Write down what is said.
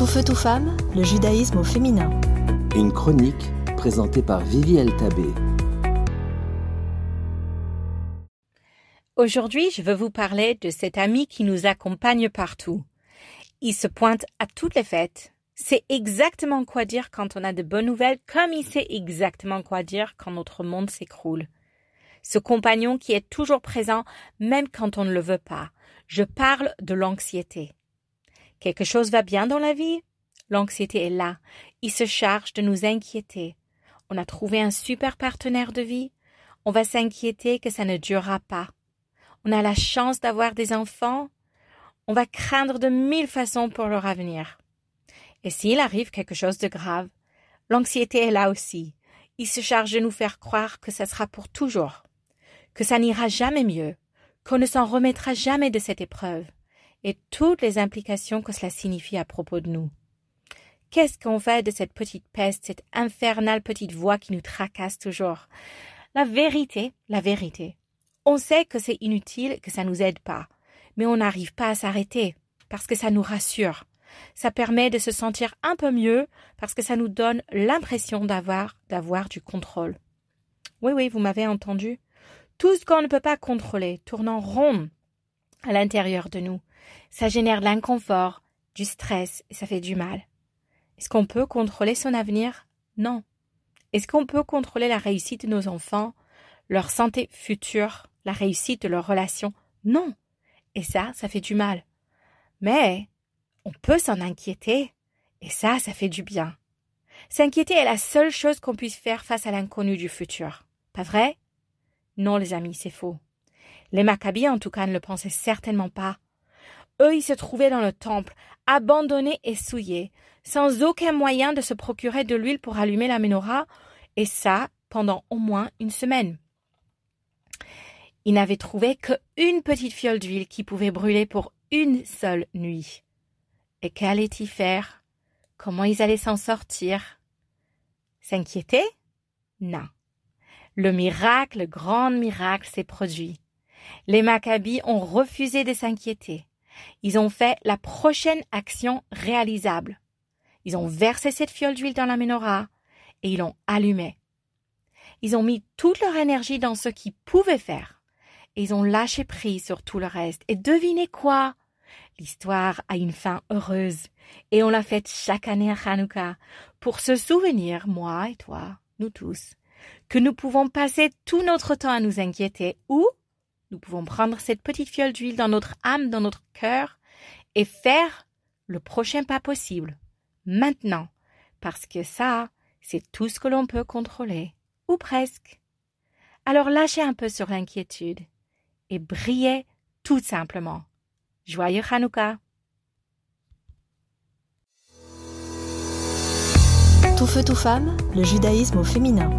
Tout feu, tout femme, le judaïsme au féminin. Une chronique présentée par Vivi Tabé. Aujourd'hui, je veux vous parler de cet ami qui nous accompagne partout. Il se pointe à toutes les fêtes. C'est exactement quoi dire quand on a de bonnes nouvelles, comme il sait exactement quoi dire quand notre monde s'écroule. Ce compagnon qui est toujours présent, même quand on ne le veut pas. Je parle de l'anxiété. Quelque chose va bien dans la vie? L'anxiété est là. Il se charge de nous inquiéter. On a trouvé un super partenaire de vie. On va s'inquiéter que ça ne durera pas. On a la chance d'avoir des enfants. On va craindre de mille façons pour leur avenir. Et s'il arrive quelque chose de grave, l'anxiété est là aussi. Il se charge de nous faire croire que ça sera pour toujours, que ça n'ira jamais mieux, qu'on ne s'en remettra jamais de cette épreuve et toutes les implications que cela signifie à propos de nous. Qu'est-ce qu'on fait de cette petite peste, cette infernale petite voix qui nous tracasse toujours? La vérité, la vérité. On sait que c'est inutile, que ça nous aide pas, mais on n'arrive pas à s'arrêter, parce que ça nous rassure. Ça permet de se sentir un peu mieux, parce que ça nous donne l'impression d'avoir, d'avoir du contrôle. Oui, oui, vous m'avez entendu. Tout ce qu'on ne peut pas contrôler tourne en rond à l'intérieur de nous. Ça génère de l'inconfort, du stress et ça fait du mal. Est-ce qu'on peut contrôler son avenir? Non. Est-ce qu'on peut contrôler la réussite de nos enfants, leur santé future, la réussite de leurs relations? Non. Et ça, ça fait du mal. Mais on peut s'en inquiéter, et ça, ça fait du bien. S'inquiéter est la seule chose qu'on puisse faire face à l'inconnu du futur. Pas vrai? Non, les amis, c'est faux. Les Maccabées, en tout cas, ne le pensaient certainement pas. Eux, ils se trouvaient dans le temple, abandonnés et souillés, sans aucun moyen de se procurer de l'huile pour allumer la menorah, et ça pendant au moins une semaine. Ils n'avaient trouvé qu'une petite fiole d'huile qui pouvait brûler pour une seule nuit. Et qu'allaient-ils faire? Comment ils allaient s'en sortir? S'inquiéter? Non. Le miracle, le grand miracle s'est produit. Les Maccabis ont refusé de s'inquiéter. Ils ont fait la prochaine action réalisable. Ils ont versé cette fiole d'huile dans la menorah et ils l'ont allumée. Ils ont mis toute leur énergie dans ce qu'ils pouvaient faire et ils ont lâché prise sur tout le reste. Et devinez quoi? L'histoire a une fin heureuse et on l'a faite chaque année à Hanouka pour se souvenir, moi et toi, nous tous, que nous pouvons passer tout notre temps à nous inquiéter ou nous pouvons prendre cette petite fiole d'huile dans notre âme, dans notre cœur, et faire le prochain pas possible, maintenant, parce que ça, c'est tout ce que l'on peut contrôler, ou presque. Alors lâchez un peu sur l'inquiétude et brillez tout simplement. Joyeux Hanouka! Tout feu, tout femme, le judaïsme au féminin.